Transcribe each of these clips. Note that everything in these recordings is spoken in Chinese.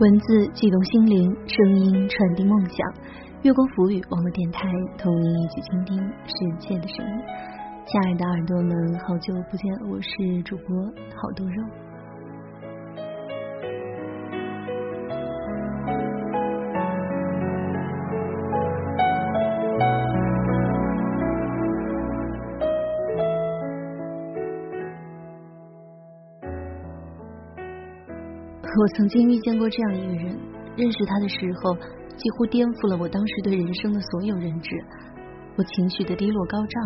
文字悸动心灵，声音传递梦想。月光浮语网络电台，同您一起倾听世界的声音。亲爱的耳朵们，好久不见，我是主播好多肉。我曾经遇见过这样一个人，认识他的时候，几乎颠覆了我当时对人生的所有认知。我情绪的低落高涨，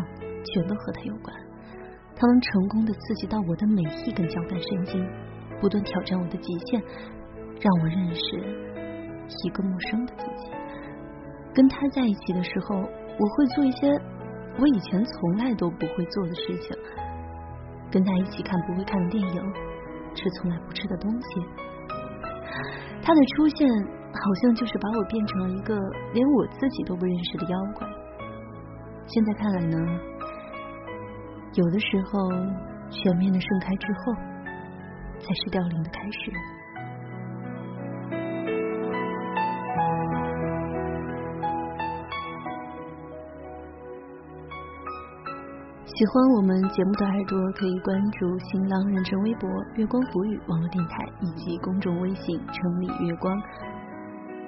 全都和他有关。他能成功的刺激到我的每一根交感神经，不断挑战我的极限，让我认识一个陌生的自己。跟他在一起的时候，我会做一些我以前从来都不会做的事情。跟他一起看不会看的电影，吃从来不吃的东西。他的出现，好像就是把我变成了一个连我自己都不认识的妖怪。现在看来呢，有的时候全面的盛开之后，才是凋零的开始。喜欢我们节目的耳朵可以关注新浪认证微博“月光浮语”网络电台以及公众微信“城里月光”。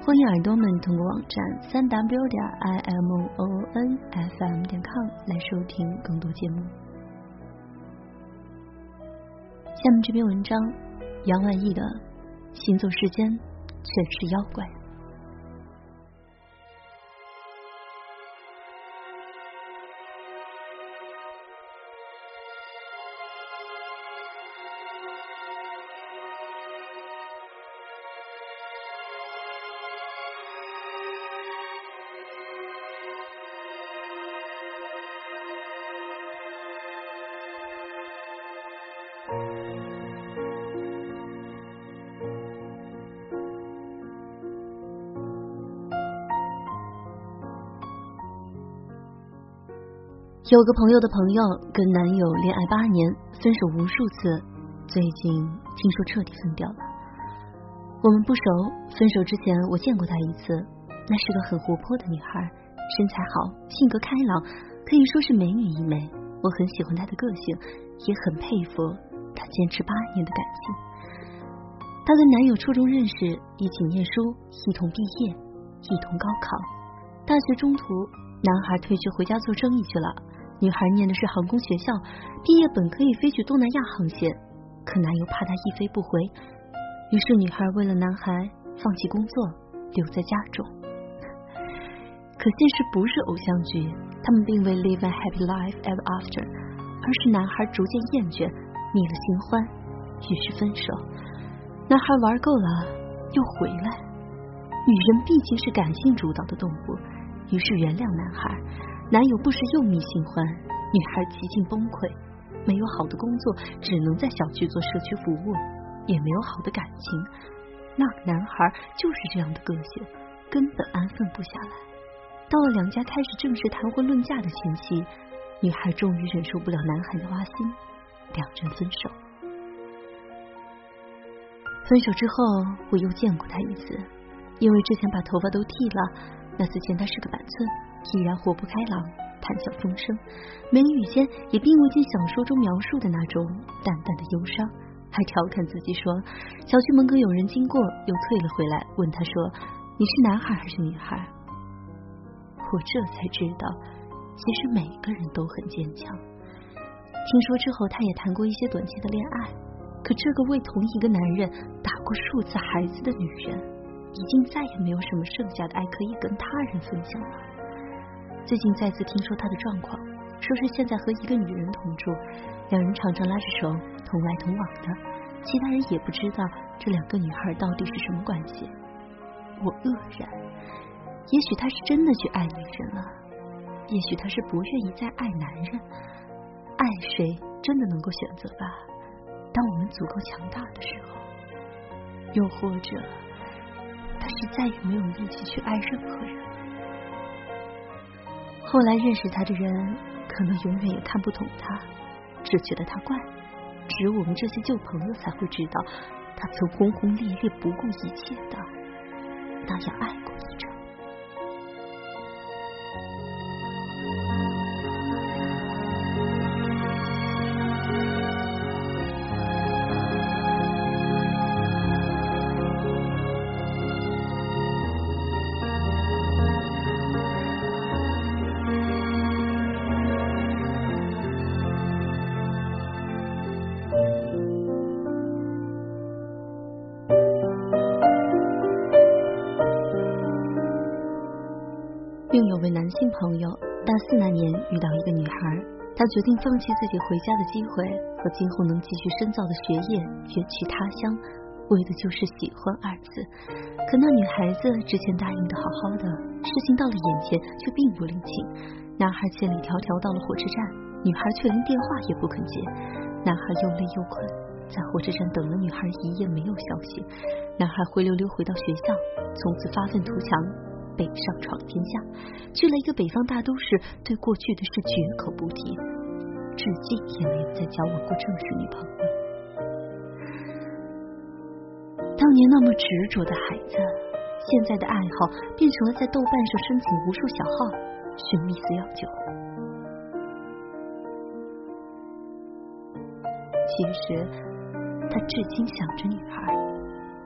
欢迎耳朵们通过网站三 w 点 i m o n f m 点 com 来收听更多节目。下面这篇文章，杨万义的《行走世间全是妖怪》。有个朋友的朋友跟男友恋爱八年，分手无数次，最近听说彻底分掉了。我们不熟，分手之前我见过她一次，那是个很活泼的女孩，身材好，性格开朗，可以说是美女一枚。我很喜欢她的个性，也很佩服她坚持八年的感情。她跟男友初中认识，一起念书，一同毕业，一同高考。大学中途，男孩退学回家做生意去了。女孩念的是航空学校，毕业本可以飞去东南亚航线，可男友怕她一飞不回，于是女孩为了男孩放弃工作，留在家中。可现实不是偶像剧，他们并未 live a happy life ever after，而是男孩逐渐厌倦，腻了新欢，于是分手。男孩玩够了，又回来。女人毕竟是感性主导的动物，于是原谅男孩。男友不时又觅新欢，女孩极尽崩溃，没有好的工作，只能在小区做社区服务，也没有好的感情。那个男孩就是这样的个性，根本安分不下来。到了两家开始正式谈婚论嫁的前夕，女孩终于忍受不了男孩的挖心，两人分手。分手之后，我又见过他一次，因为之前把头发都剃了，那次见他是个板寸。依然活泼开朗，谈笑风生，眉宇间也并未见小说中描述的那种淡淡的忧伤，还调侃自己说：“小区门口有人经过，又退了回来，问他说：‘你是男孩还是女孩？’我这才知道，其实每个人都很坚强。听说之后，他也谈过一些短期的恋爱，可这个为同一个男人打过数次孩子的女人，已经再也没有什么剩下的爱可以跟他人分享了。”最近再次听说他的状况，说是现在和一个女人同住，两人常常拉着手同来同往的，其他人也不知道这两个女孩到底是什么关系。我愕然，也许他是真的去爱女人了，也许他是不愿意再爱男人，爱谁真的能够选择吧？当我们足够强大的时候，又或者他是再也没有力气去爱任何人。后来认识他的人，可能永远也看不懂他，只觉得他怪。只有我们这些旧朋友才会知道，他曾轰轰烈烈、不顾一切的那样爱过男性朋友，大四那年遇到一个女孩，他决定放弃自己回家的机会和今后能继续深造的学业，远去他乡，为的就是喜欢二字。可那女孩子之前答应的好好的，事情到了眼前却并不领情。男孩千里迢迢到了火车站，女孩却连电话也不肯接。男孩又累又困，在火车站等了女孩一夜没有消息。男孩灰溜溜回到学校，从此发愤图强。北上闯天下，去了一个北方大都市，对过去的事绝口不提，至今也没有再交往过正式女朋友。当年那么执着的孩子，现在的爱好变成了在豆瓣上申请无数小号寻觅私要酒。其实，他至今想着女孩。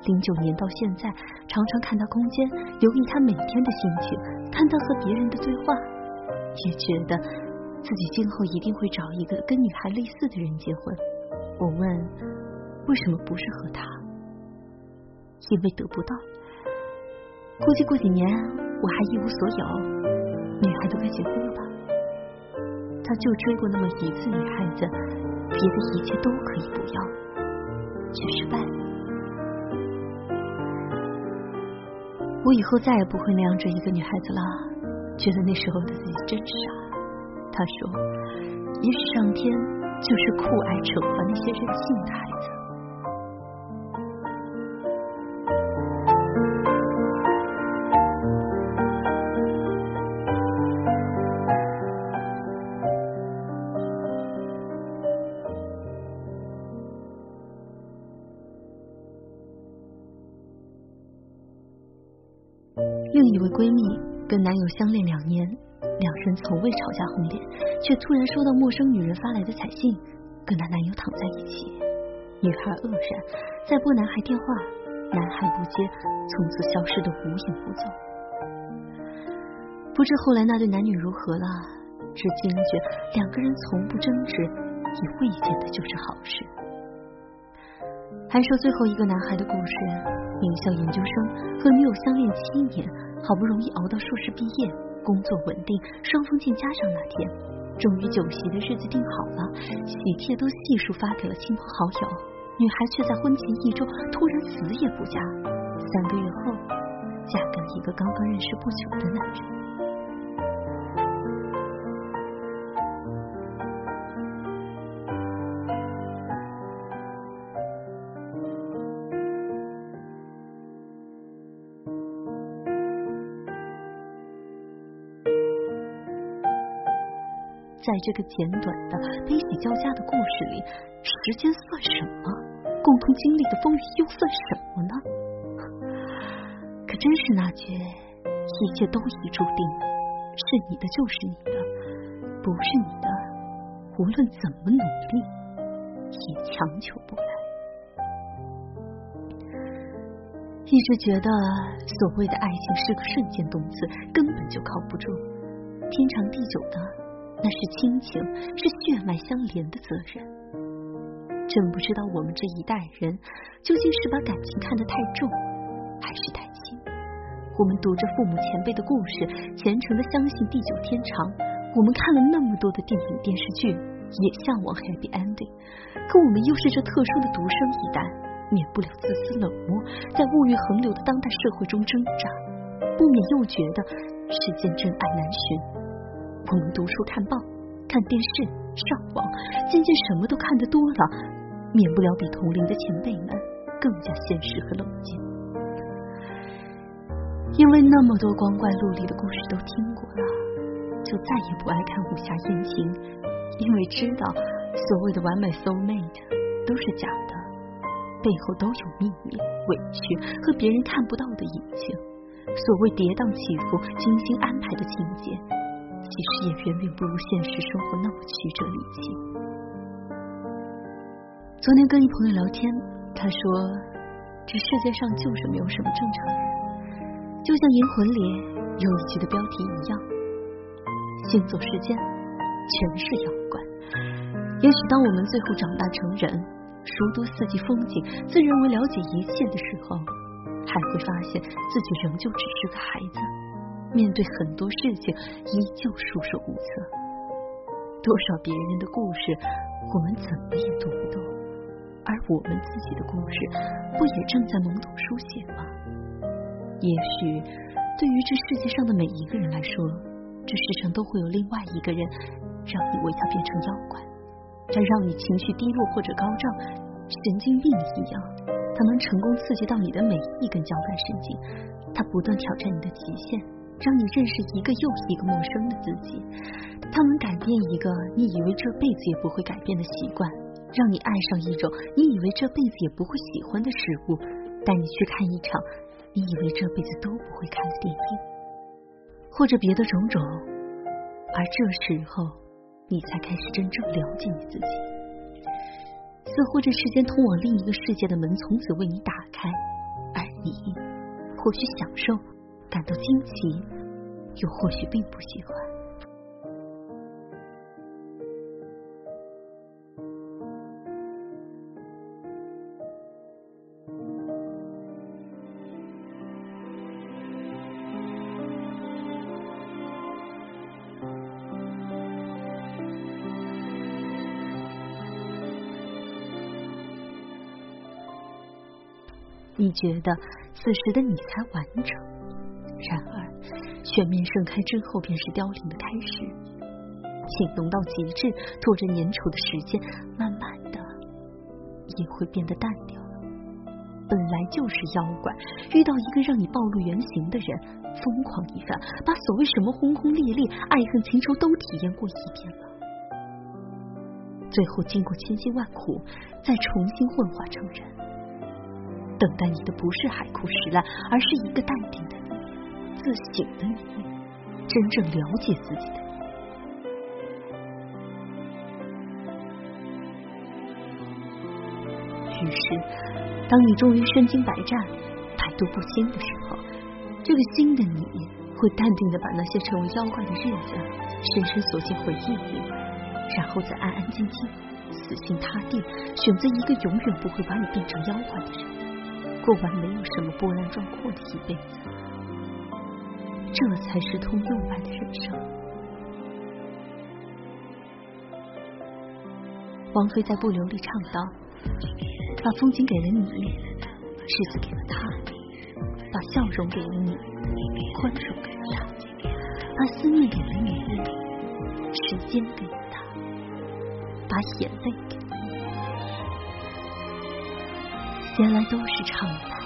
零九年到现在，常常看他空间，留意他每天的心情，看他和别人的对话，也觉得自己今后一定会找一个跟女孩类似的人结婚。我问，为什么不是和他？因为得不到。估计过几年我还一无所有，女孩都该结婚了吧？他就追过那么一次女孩子，别的一切都可以不要，却失败了。我以后再也不会那样追一个女孩子了，觉得那时候的自己真傻。他说，也许上天就是酷爱惩罚那些任性的孩子。相恋两年，两人从未吵架红脸，却突然收到陌生女人发来的彩信，跟她男友躺在一起。女孩愕然，再拨男孩电话，男孩不接，从此消失的无影无踪。不知后来那对男女如何了，只惊觉两个人从不争执，也未见的就是好事。还说最后一个男孩的故事：名校研究生和女友相恋七年，好不容易熬到硕士毕业，工作稳定，双方见家长那天，终于酒席的日子定好了，喜帖都悉数发给了亲朋好友，女孩却在婚前一周突然死也不嫁，三个月后嫁给了一个刚刚认识不久的男人。在这个简短的悲喜交加的故事里，时间算什么？共同经历的风雨又算什么呢？可真是那句“一切都已注定，是你的就是你的，不是你的，无论怎么努力，也强求不来。”一直觉得所谓的爱情是个瞬间动词，根本就靠不住，天长地久的。那是亲情，是血脉相连的责任。真不知道我们这一代人究竟是把感情看得太重，还是太轻。我们读着父母前辈的故事，虔诚的相信地久天长。我们看了那么多的电影电视剧，也向往 happy ending。可我们又是这特殊的独生一代，免不了自私冷漠，在物欲横流的当代社会中挣扎，不免又觉得世间真爱难寻。我们读书、看报、看电视、上网，渐渐什么都看得多了，免不了比同龄的前辈们更加现实和冷静。因为那么多光怪陆离的故事都听过了，就再也不爱看武侠言情，因为知道所谓的完美 soul mate 都是假的，背后都有秘密、委屈和别人看不到的隐情。所谓跌宕起伏、精心安排的情节，其实也远远不如现实生活那么曲折离奇。昨天跟一朋友聊天，他说：“这世界上就是没有什么正常人，就像《银魂》里有一集的标题一样，行走世间全是妖怪。也许当我们最后长大成人，熟读四季风景，自认为了解一切的时候。”还会发现自己仍旧只是个孩子，面对很多事情依旧束手无策。多少别人的故事，我们怎么也读不懂，而我们自己的故事，不也正在懵懂书写吗？也许对于这世界上的每一个人来说，这世上都会有另外一个人，让你为他变成妖怪，他让你情绪低落或者高涨，神经病一样。他能成功刺激到你的每一根交感神经，他不断挑战你的极限，让你认识一个又一个陌生的自己。它能改变一个你以为这辈子也不会改变的习惯，让你爱上一种你以为这辈子也不会喜欢的事物，带你去看一场你以为这辈子都不会看的电影，或者别的种种。而这时候，你才开始真正了解你自己。似乎这世间通往另一个世界的门从此为你打开，而你或许享受，感到惊奇，又或许并不喜欢。你觉得此时的你才完整，然而全面盛开之后便是凋零的开始。情浓到极致，拖着粘稠的时间，慢慢的也会变得淡掉了。本来就是妖怪，遇到一个让你暴露原形的人，疯狂一番，把所谓什么轰轰烈烈、爱恨情仇都体验过一遍了，最后经过千辛万苦，再重新幻化成人。等待你的不是海枯石烂，而是一个淡定的、自省的你、真正了解自己的你。于是，当你终于身经百战、百毒不侵的时候，这个新的你会淡定的把那些成为妖怪的日子深深锁进回忆里，然后再安安静静、死心塌地选择一个永远不会把你变成妖怪的人。过完没有什么波澜壮阔的一辈子，这才是通用版的人生。王菲在《不流》里唱道：“把风景给了你，日子给了他；把笑容给了你，宽容给了他；把思念给了你，时间给了他；把眼泪给了你。”原来都是常态。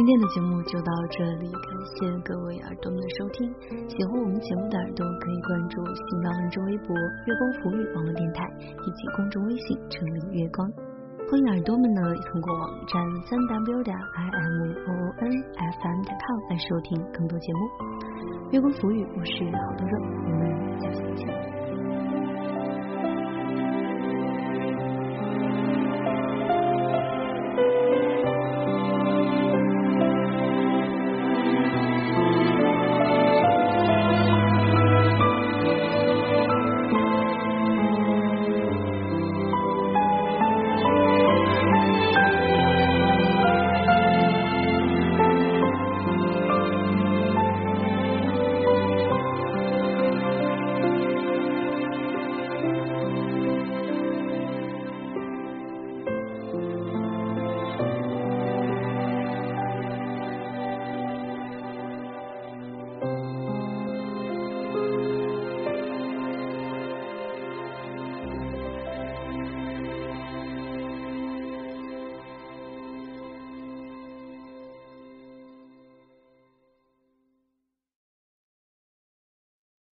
今天的节目就到这里，感谢各位耳朵们的收听。喜欢我们节目的耳朵可以关注新浪微博“月光浮语”网络电台以及公众微信“城里月光”。欢迎耳朵们呢通过网站三 w 点 i m o n f m 点 com 来收听更多节目。月光浮语，我是好多肉，我们下期见。